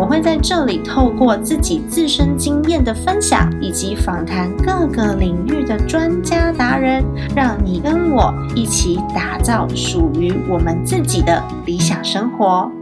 我会在这里透过自己自身经验的分享，以及访谈各个领域的专家达人，让你跟我一起打造属于我们自己的理想生活。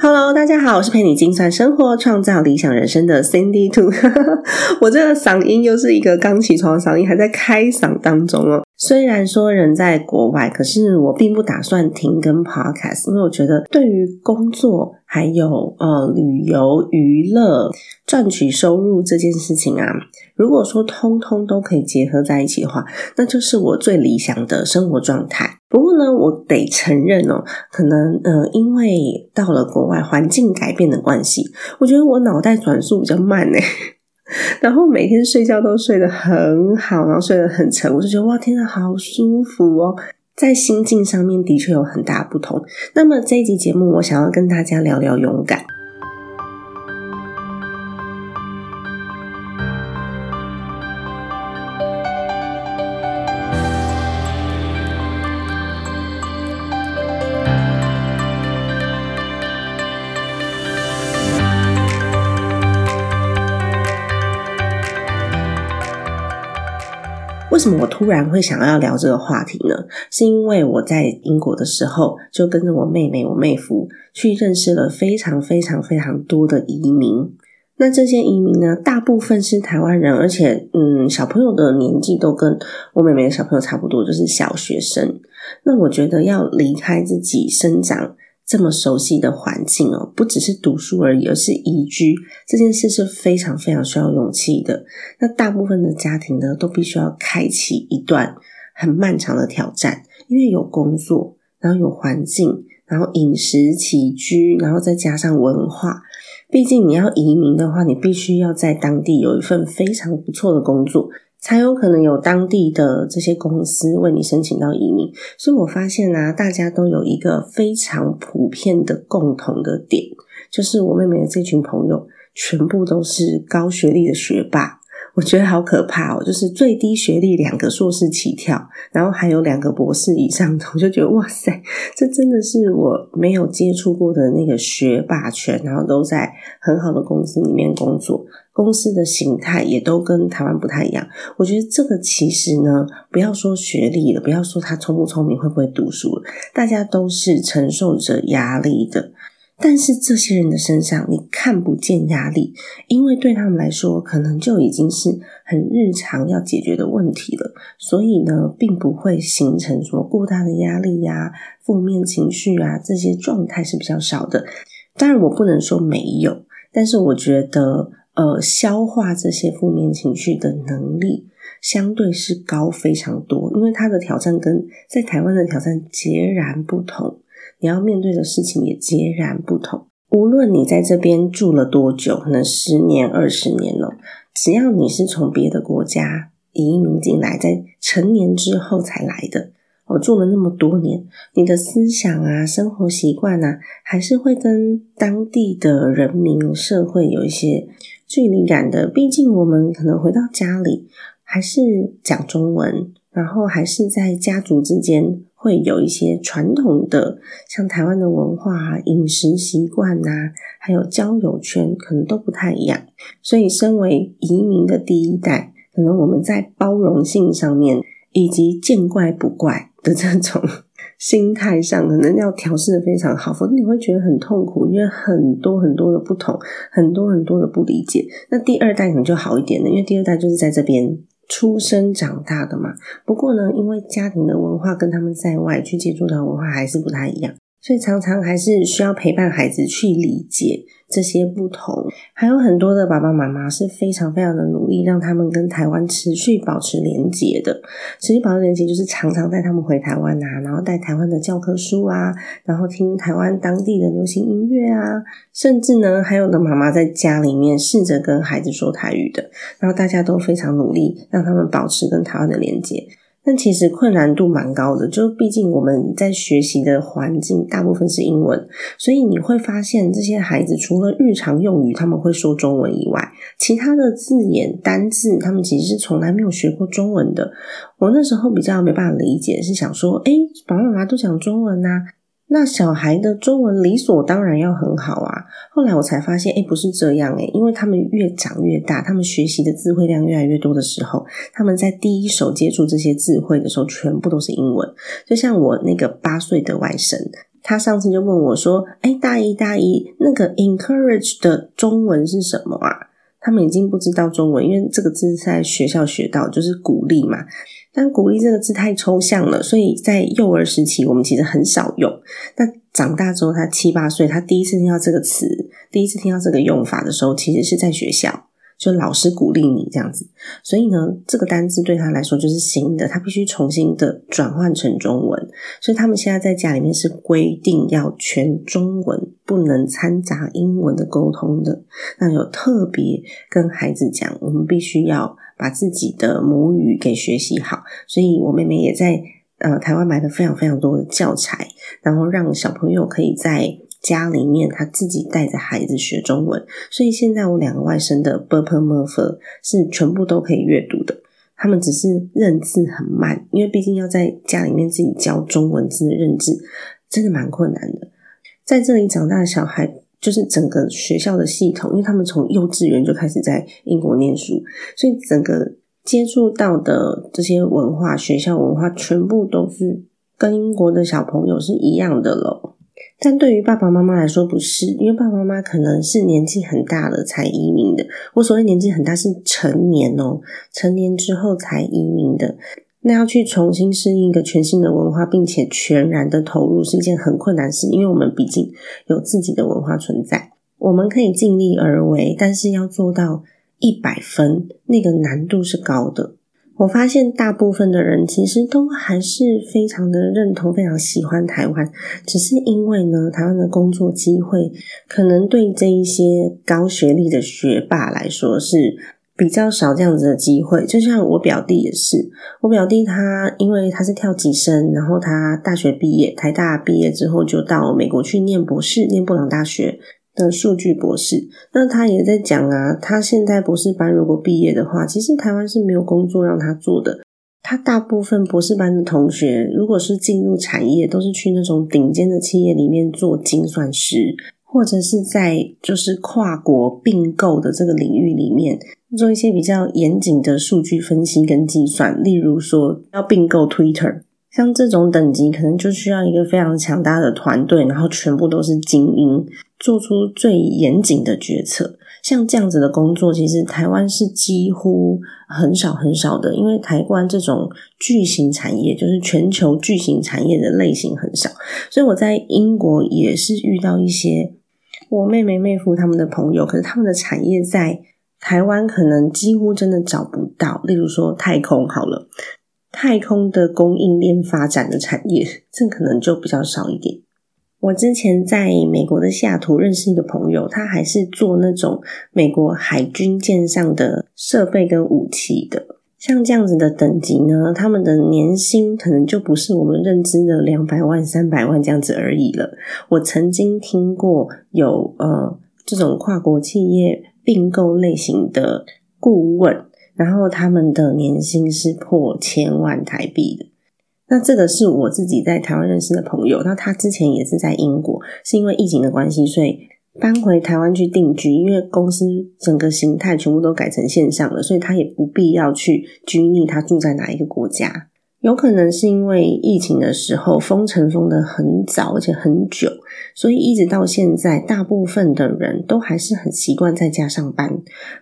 Hello，大家好，我是陪你精算生活、创造理想人生的 Cindy Two。我这个嗓音又是一个刚起床的嗓音，还在开嗓当中哦。虽然说人在国外，可是我并不打算停更 Podcast，因为我觉得对于工作还有呃旅游、娱乐、赚取收入这件事情啊，如果说通通都可以结合在一起的话，那就是我最理想的生活状态。不过呢，我得承认哦，可能呃，因为到了国外环境改变的关系，我觉得我脑袋转速比较慢呢。然后每天睡觉都睡得很好，然后睡得很沉，我就觉得哇，天呐，好舒服哦！在心境上面的确有很大不同。那么这一集节目，我想要跟大家聊聊勇敢。什么我突然会想要聊这个话题呢？是因为我在英国的时候，就跟着我妹妹、我妹夫去认识了非常非常非常多的移民。那这些移民呢，大部分是台湾人，而且嗯，小朋友的年纪都跟我妹妹的小朋友差不多，就是小学生。那我觉得要离开自己生长。这么熟悉的环境哦，不只是读书而已，而是移居这件事是非常非常需要勇气的。那大部分的家庭呢，都必须要开启一段很漫长的挑战，因为有工作，然后有环境，然后饮食起居，然后再加上文化。毕竟你要移民的话，你必须要在当地有一份非常不错的工作。才有可能有当地的这些公司为你申请到移民，所以我发现啊，大家都有一个非常普遍的共同的点，就是我妹妹的这群朋友全部都是高学历的学霸。我觉得好可怕哦！就是最低学历两个硕士起跳，然后还有两个博士以上的，我就觉得哇塞，这真的是我没有接触过的那个学霸圈，然后都在很好的公司里面工作，公司的形态也都跟台湾不太一样。我觉得这个其实呢，不要说学历了，不要说他聪不聪明，会不会读书了，大家都是承受着压力的。但是这些人的身上你看不见压力，因为对他们来说，可能就已经是很日常要解决的问题了，所以呢，并不会形成什么过大的压力呀、负面情绪啊这些状态是比较少的。当然，我不能说没有，但是我觉得，呃，消化这些负面情绪的能力相对是高非常多，因为他的挑战跟在台湾的挑战截然不同。你要面对的事情也截然不同。无论你在这边住了多久，可能十年、二十年了，只要你是从别的国家移民进来，在成年之后才来的，我住了那么多年，你的思想啊、生活习惯啊，还是会跟当地的人民社会有一些距离感的。毕竟我们可能回到家里还是讲中文，然后还是在家族之间。会有一些传统的，像台湾的文化、饮食习惯呐，还有交友圈，可能都不太一样。所以，身为移民的第一代，可能我们在包容性上面，以及见怪不怪的这种心态上，可能要调试的非常好，否则你会觉得很痛苦，因为很多很多的不同，很多很多的不理解。那第二代可能就好一点了，因为第二代就是在这边。出生长大的嘛，不过呢，因为家庭的文化跟他们在外去接触的文化还是不太一样，所以常常还是需要陪伴孩子去理解。这些不同，还有很多的爸爸妈妈是非常非常的努力，让他们跟台湾持续保持连结的。持续保持连结，就是常常带他们回台湾啊，然后带台湾的教科书啊，然后听台湾当地的流行音乐啊，甚至呢，还有的妈妈在家里面试着跟孩子说台语的，然后大家都非常努力，让他们保持跟台湾的连结。但其实困难度蛮高的，就毕竟我们在学习的环境大部分是英文，所以你会发现这些孩子除了日常用语他们会说中文以外，其他的字眼单字他们其实是从来没有学过中文的。我那时候比较没办法理解，是想说，诶，爸爸妈妈都讲中文呐。那小孩的中文理所当然要很好啊！后来我才发现，哎，不是这样哎，因为他们越长越大，他们学习的智慧量越来越多的时候，他们在第一手接触这些智慧的时候，全部都是英文。就像我那个八岁的外甥，他上次就问我说：“哎，大姨大姨，那个 encourage 的中文是什么啊？”他们已经不知道中文，因为这个字在学校学到，就是鼓励嘛。但鼓励这个字太抽象了，所以在幼儿时期我们其实很少用。那长大之后，他七八岁，他第一次听到这个词，第一次听到这个用法的时候，其实是在学校。就老师鼓励你这样子，所以呢，这个单字对他来说就是新的，他必须重新的转换成中文。所以他们现在在家里面是规定要全中文，不能掺杂英文的沟通的。那有特别跟孩子讲，我们必须要把自己的母语给学习好。所以我妹妹也在呃台湾买了非常非常多的教材，然后让小朋友可以在。家里面他自己带着孩子学中文，所以现在我两个外甥的 Burper m u r f 是全部都可以阅读的。他们只是认字很慢，因为毕竟要在家里面自己教中文字认字，真的蛮困难的。在这里长大的小孩，就是整个学校的系统，因为他们从幼稚园就开始在英国念书，所以整个接触到的这些文化、学校文化，全部都是跟英国的小朋友是一样的了。但对于爸爸妈妈来说不是，因为爸爸妈妈可能是年纪很大了才移民的。我所谓年纪很大是成年哦，成年之后才移民的。那要去重新适应一个全新的文化，并且全然的投入，是一件很困难事。因为我们毕竟有自己的文化存在，我们可以尽力而为，但是要做到一百分，那个难度是高的。我发现大部分的人其实都还是非常的认同、非常喜欢台湾，只是因为呢，台湾的工作机会可能对这一些高学历的学霸来说是比较少这样子的机会。就像我表弟也是，我表弟他因为他是跳级生，然后他大学毕业，台大毕业之后就到美国去念博士，念布朗大学。的数据博士，那他也在讲啊，他现在博士班如果毕业的话，其实台湾是没有工作让他做的。他大部分博士班的同学，如果是进入产业，都是去那种顶尖的企业里面做精算师，或者是在就是跨国并购的这个领域里面做一些比较严谨的数据分析跟计算。例如说要并购 Twitter，像这种等级，可能就需要一个非常强大的团队，然后全部都是精英。做出最严谨的决策，像这样子的工作，其实台湾是几乎很少很少的，因为台湾这种巨型产业，就是全球巨型产业的类型很少，所以我在英国也是遇到一些我妹妹妹夫他们的朋友，可是他们的产业在台湾可能几乎真的找不到，例如说太空好了，太空的供应链发展的产业，这可能就比较少一点。我之前在美国的西雅图认识一个朋友，他还是做那种美国海军舰上的设备跟武器的。像这样子的等级呢，他们的年薪可能就不是我们认知的两百万、三百万这样子而已了。我曾经听过有呃这种跨国企业并购类型的顾问，然后他们的年薪是破千万台币的。那这个是我自己在台湾认识的朋友，那他之前也是在英国，是因为疫情的关系，所以搬回台湾去定居。因为公司整个形态全部都改成线上了，所以他也不必要去拘泥他住在哪一个国家。有可能是因为疫情的时候封城封的很早，而且很久，所以一直到现在，大部分的人都还是很习惯在家上班。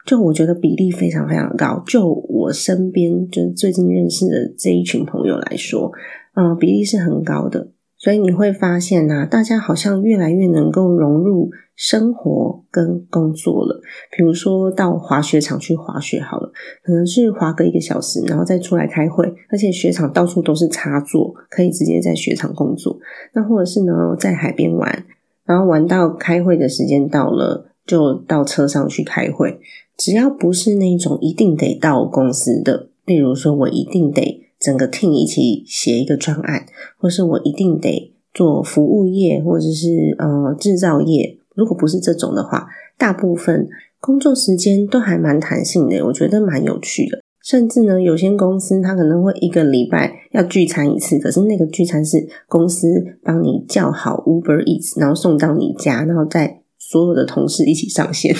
就我觉得比例非常非常高。就我身边就是最近认识的这一群朋友来说，嗯，比例是很高的。所以你会发现呐，大家好像越来越能够融入生活跟工作了。比如说到滑雪场去滑雪好了，可能是滑个一个小时，然后再出来开会。而且雪场到处都是插座，可以直接在雪场工作。那或者是呢，在海边玩，然后玩到开会的时间到了，就到车上去开会。只要不是那种一定得到公司的，例如说我一定得。整个 team 一起写一个专案，或是我一定得做服务业或者是呃制造业。如果不是这种的话，大部分工作时间都还蛮弹性的，我觉得蛮有趣的。甚至呢，有些公司它可能会一个礼拜要聚餐一次，可是那个聚餐是公司帮你叫好 Uber Eats，然后送到你家，然后再所有的同事一起上线，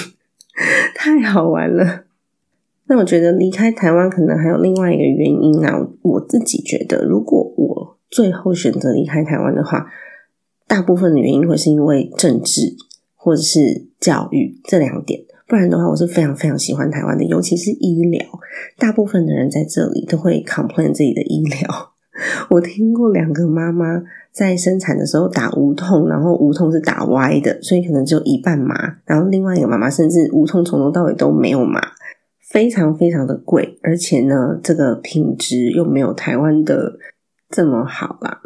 太好玩了。那我觉得离开台湾可能还有另外一个原因啊，我自己觉得，如果我最后选择离开台湾的话，大部分的原因会是因为政治或者是教育这两点。不然的话，我是非常非常喜欢台湾的，尤其是医疗。大部分的人在这里都会 complain 自己的医疗。我听过两个妈妈在生产的时候打无痛，然后无痛是打歪的，所以可能只有一半麻。然后另外一个妈妈甚至无痛从头到尾都没有麻，非常非常的贵，而且呢，这个品质又没有台湾的这么好啦。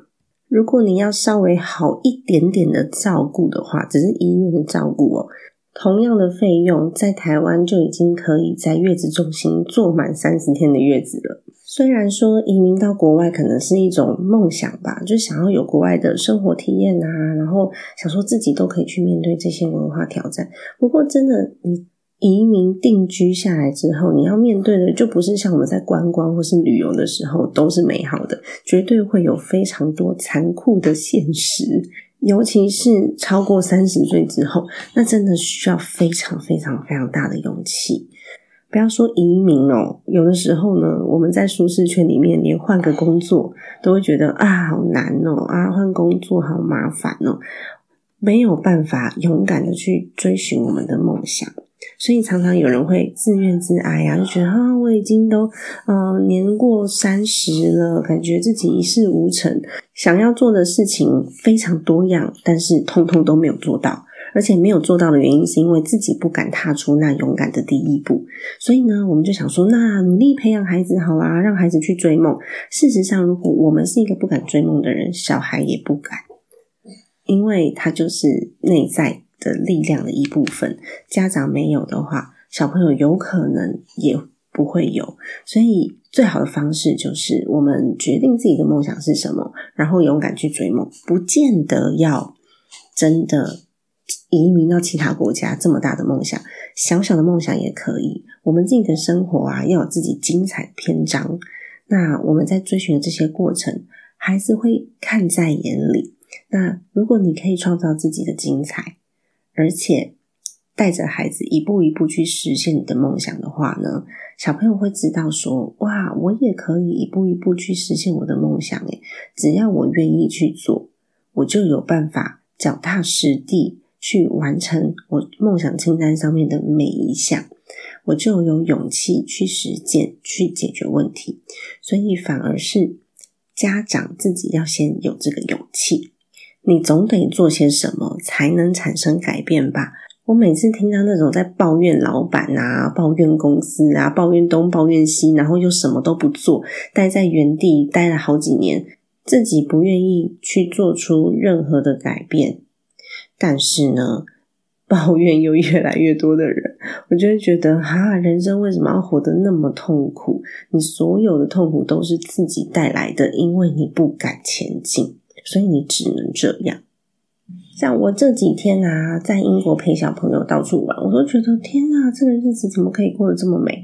如果你要稍微好一点点的照顾的话，只是医院的照顾哦。同样的费用，在台湾就已经可以在月子中心坐满三十天的月子了。虽然说移民到国外可能是一种梦想吧，就想要有国外的生活体验啊，然后想说自己都可以去面对这些文化挑战。不过，真的你移民定居下来之后，你要面对的就不是像我们在观光或是旅游的时候都是美好的，绝对会有非常多残酷的现实。尤其是超过三十岁之后，那真的需要非常非常非常大的勇气。不要说移民哦，有的时候呢，我们在舒适圈里面，连换个工作都会觉得啊，好难哦，啊，换工作好麻烦哦，没有办法勇敢的去追寻我们的梦想。所以常常有人会自怨自哀啊，就觉得啊，我已经都呃年过三十了，感觉自己一事无成，想要做的事情非常多样，但是通通都没有做到，而且没有做到的原因是因为自己不敢踏出那勇敢的第一步。所以呢，我们就想说，那努力培养孩子好啦，让孩子去追梦。事实上，如果我们是一个不敢追梦的人，小孩也不敢，因为他就是内在。的力量的一部分，家长没有的话，小朋友有可能也不会有。所以，最好的方式就是我们决定自己的梦想是什么，然后勇敢去追梦。不见得要真的移民到其他国家，这么大的梦想，小小的梦想也可以。我们自己的生活啊，要有自己精彩篇章。那我们在追寻的这些过程，孩子会看在眼里。那如果你可以创造自己的精彩，而且带着孩子一步一步去实现你的梦想的话呢，小朋友会知道说：哇，我也可以一步一步去实现我的梦想。诶，只要我愿意去做，我就有办法脚踏实地去完成我梦想清单上面的每一项，我就有勇气去实践、去解决问题。所以，反而是家长自己要先有这个勇气。你总得做些什么才能产生改变吧？我每次听到那种在抱怨老板啊、抱怨公司啊、抱怨东、抱怨西，然后又什么都不做，待在原地待了好几年，自己不愿意去做出任何的改变，但是呢，抱怨又越来越多的人，我就会觉得哈，人生为什么要活得那么痛苦？你所有的痛苦都是自己带来的，因为你不敢前进。所以你只能这样。像我这几天啊，在英国陪小朋友到处玩，我都觉得天啊，这个日子怎么可以过得这么美？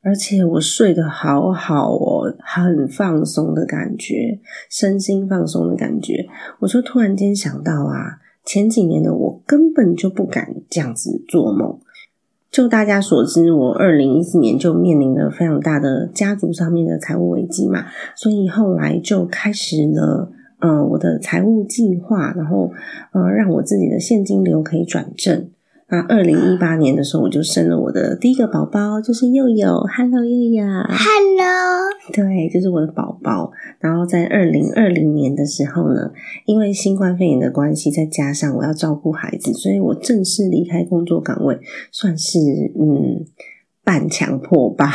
而且我睡得好好哦，很放松的感觉，身心放松的感觉。我就突然间想到啊，前几年的我根本就不敢这样子做梦。就大家所知，我二零一四年就面临了非常大的家族上面的财务危机嘛，所以后来就开始了。嗯，我的财务计划，然后呃，让我自己的现金流可以转正。那二零一八年的时候，我就生了我的第一个宝宝，就是佑佑。Hello，佑佑。Hello。对，就是我的宝宝。然后在二零二零年的时候呢，因为新冠肺炎的关系，再加上我要照顾孩子，所以我正式离开工作岗位，算是嗯半强迫吧。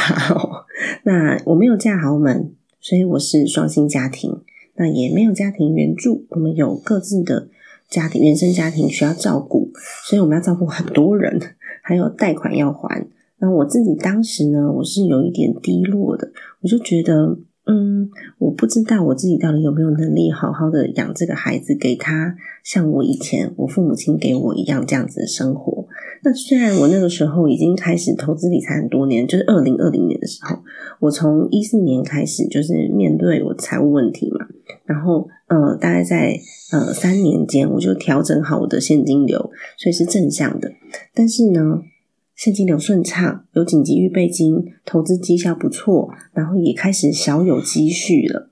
那我没有嫁豪门，所以我是双薪家庭。那也没有家庭援助，我们有各自的家庭原生家庭需要照顾，所以我们要照顾很多人，还有贷款要还。那我自己当时呢，我是有一点低落的，我就觉得，嗯，我不知道我自己到底有没有能力好好的养这个孩子，给他像我以前我父母亲给我一样这样子的生活。那虽然我那个时候已经开始投资理财很多年，就是二零二零年的时候，我从一四年开始就是面对我财务问题嘛，然后呃，大概在呃三年间我就调整好我的现金流，所以是正向的。但是呢，现金流顺畅，有紧急预备金，投资绩效不错，然后也开始小有积蓄了。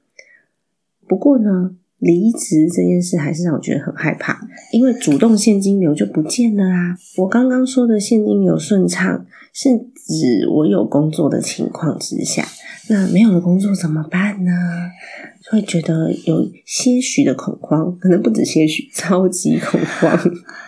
不过呢，离职这件事还是让我觉得很害怕，因为主动现金流就不见了啊。我刚刚说的现金流顺畅，是指我有工作的情况之下，那没有了工作怎么办呢？会觉得有些许的恐慌，可能不止些许，超级恐慌。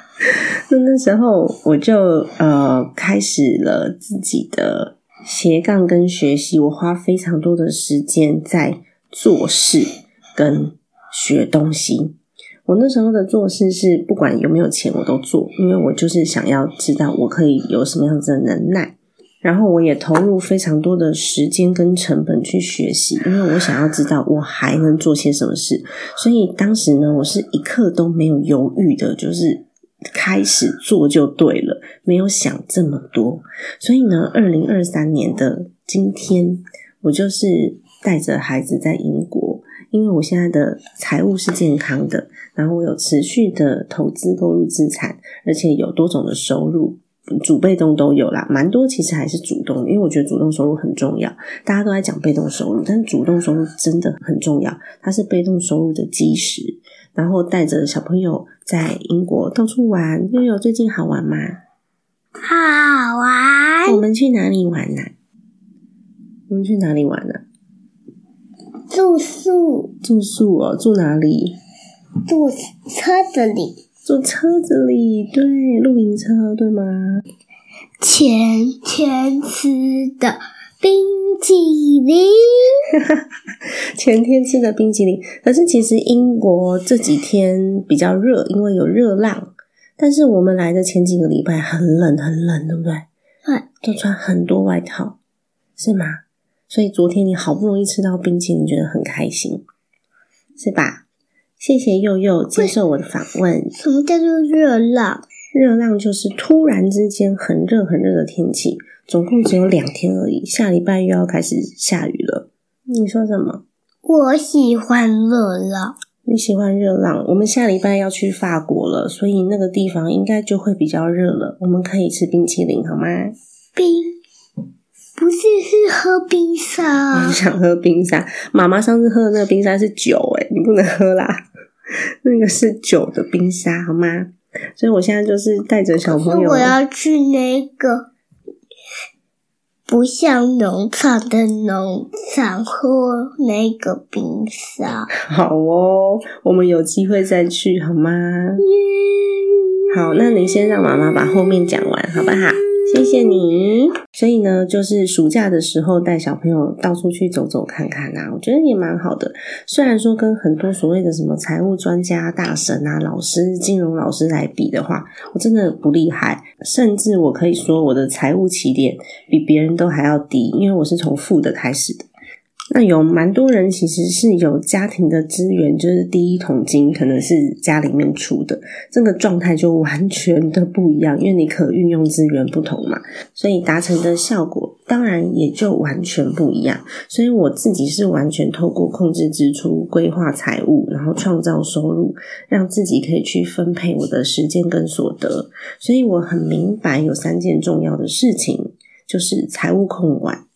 那那时候我就呃开始了自己的斜杠跟学习，我花非常多的时间在做事跟学东西。我那时候的做事是不管有没有钱我都做，因为我就是想要知道我可以有什么样子的能耐。然后我也投入非常多的时间跟成本去学习，因为我想要知道我还能做些什么事。所以当时呢，我是一刻都没有犹豫的，就是。开始做就对了，没有想这么多。所以呢，二零二三年的今天，我就是带着孩子在英国，因为我现在的财务是健康的，然后我有持续的投资购入资产，而且有多种的收入，主被动都有啦，蛮多。其实还是主动，因为我觉得主动收入很重要。大家都在讲被动收入，但是主动收入真的很重要，它是被动收入的基石。然后带着小朋友在英国到处玩，悠悠最近好玩吗？好玩。我们去哪里玩呢？我们去哪里玩呢？住宿。住宿哦，住哪里？住车子里。住车子里，对，露营车，对吗？前天吃的。冰淇淋，前天吃的冰淇淋。可是其实英国这几天比较热，因为有热浪。但是我们来的前几个礼拜很冷，很冷，对不对？对，都穿很多外套，是吗？所以昨天你好不容易吃到冰淇淋，觉得很开心，是吧？谢谢佑佑接受我的访问。什么叫做热浪？热浪就是突然之间很热很热的天气。总共只有两天而已，下礼拜又要开始下雨了。你说什么？我喜欢热浪。你喜欢热浪？我们下礼拜要去法国了，所以那个地方应该就会比较热了。我们可以吃冰淇淋，好吗？冰不是是喝冰沙？你想喝冰沙？妈妈上次喝的那个冰沙是酒，诶你不能喝啦。那个是酒的冰沙，好吗？所以我现在就是带着小朋友，我要去那个。不像农场的农场喝那个冰沙。好哦，我们有机会再去好吗？好，那你先让妈妈把后面讲完，好不好？谢谢你。所以呢，就是暑假的时候带小朋友到处去走走看看呐，我觉得也蛮好的。虽然说跟很多所谓的什么财务专家、大神啊、老师、金融老师来比的话，我真的不厉害。甚至我可以说，我的财务起点比别人都还要低，因为我是从负的开始的。那有蛮多人其实是有家庭的资源，就是第一桶金可能是家里面出的，这个状态就完全的不一样，因为你可运用资源不同嘛，所以达成的效果当然也就完全不一样。所以我自己是完全透过控制支出、规划财务，然后创造收入，让自己可以去分配我的时间跟所得。所以我很明白有三件重要的事情，就是财务控管。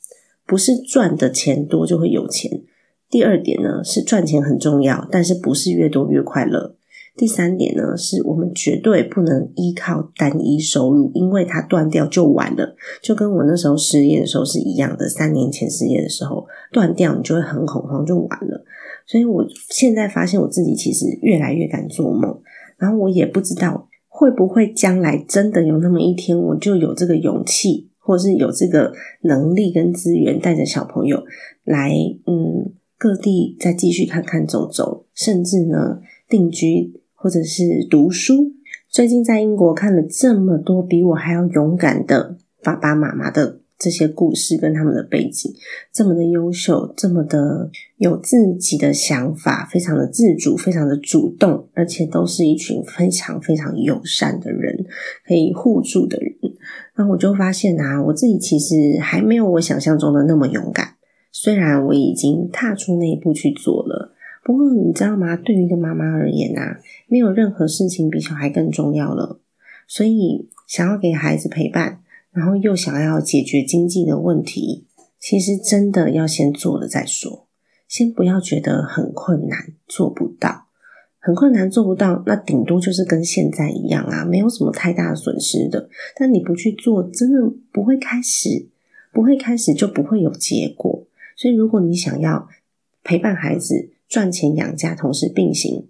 不是赚的钱多就会有钱。第二点呢是赚钱很重要，但是不是越多越快乐。第三点呢是我们绝对不能依靠单一收入，因为它断掉就完了。就跟我那时候失业的时候是一样的，三年前失业的时候断掉，你就会很恐慌，就完了。所以我现在发现我自己其实越来越敢做梦，然后我也不知道会不会将来真的有那么一天，我就有这个勇气。或是有这个能力跟资源，带着小朋友来，嗯，各地再继续看看走走，甚至呢定居或者是读书。最近在英国看了这么多比我还要勇敢的爸爸妈妈的这些故事跟他们的背景，这么的优秀，这么的有自己的想法，非常的自主，非常的主动，而且都是一群非常非常友善的人，可以互助的人。那我就发现啊，我自己其实还没有我想象中的那么勇敢。虽然我已经踏出那一步去做了，不过你知道吗？对于一个妈妈而言啊，没有任何事情比小孩更重要了。所以，想要给孩子陪伴。然后又想要解决经济的问题，其实真的要先做了再说。先不要觉得很困难，做不到，很困难做不到，那顶多就是跟现在一样啊，没有什么太大损失的。但你不去做，真的不会开始，不会开始就不会有结果。所以，如果你想要陪伴孩子赚钱养家，同时并行，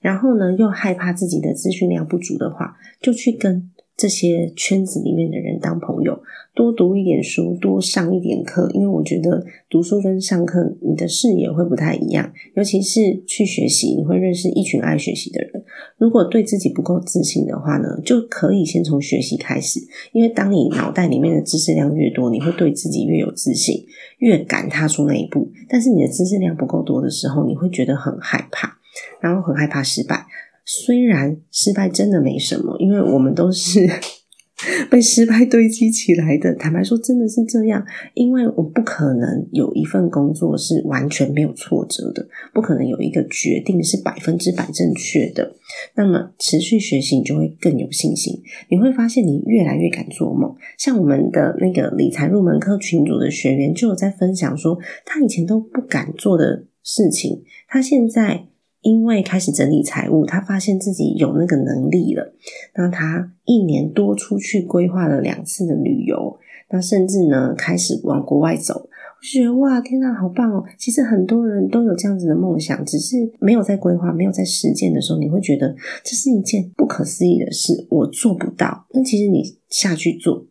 然后呢又害怕自己的资讯量不足的话，就去跟。这些圈子里面的人当朋友，多读一点书，多上一点课，因为我觉得读书跟上课，你的视野会不太一样。尤其是去学习，你会认识一群爱学习的人。如果对自己不够自信的话呢，就可以先从学习开始。因为当你脑袋里面的知识量越多，你会对自己越有自信，越敢踏出那一步。但是你的知识量不够多的时候，你会觉得很害怕，然后很害怕失败。虽然失败真的没什么，因为我们都是 被失败堆积起来的。坦白说，真的是这样，因为我不可能有一份工作是完全没有挫折的，不可能有一个决定是百分之百正确的。那么持续学习，你就会更有信心。你会发现，你越来越敢做梦。像我们的那个理财入门课群组的学员，就有在分享说，他以前都不敢做的事情，他现在。因为开始整理财务，他发现自己有那个能力了。那他一年多出去规划了两次的旅游，那甚至呢开始往国外走。我觉得哇，天哪，好棒哦！其实很多人都有这样子的梦想，只是没有在规划、没有在实践的时候，你会觉得这是一件不可思议的事，我做不到。但其实你下去做，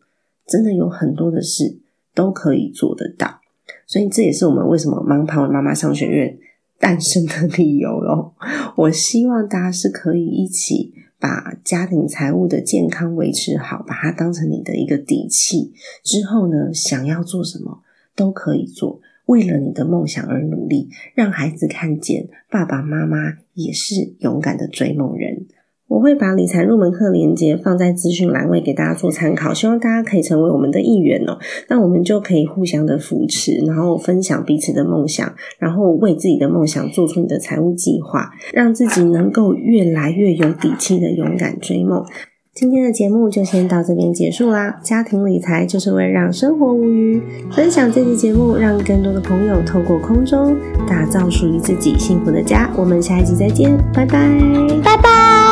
真的有很多的事都可以做得到。所以这也是我们为什么盲跑妈妈商学院。诞生的理由咯。我希望大家是可以一起把家庭财务的健康维持好，把它当成你的一个底气。之后呢，想要做什么都可以做，为了你的梦想而努力，让孩子看见爸爸妈妈也是勇敢的追梦人。我会把理财入门课链接放在资讯栏位给大家做参考，希望大家可以成为我们的一员哦。那我们就可以互相的扶持，然后分享彼此的梦想，然后为自己的梦想做出你的财务计划，让自己能够越来越有底气的勇敢追梦。今天的节目就先到这边结束啦。家庭理财就是为了让生活无虞，分享这期节目，让更多的朋友透过空中打造属于自己幸福的家。我们下一集再见，拜拜，拜拜。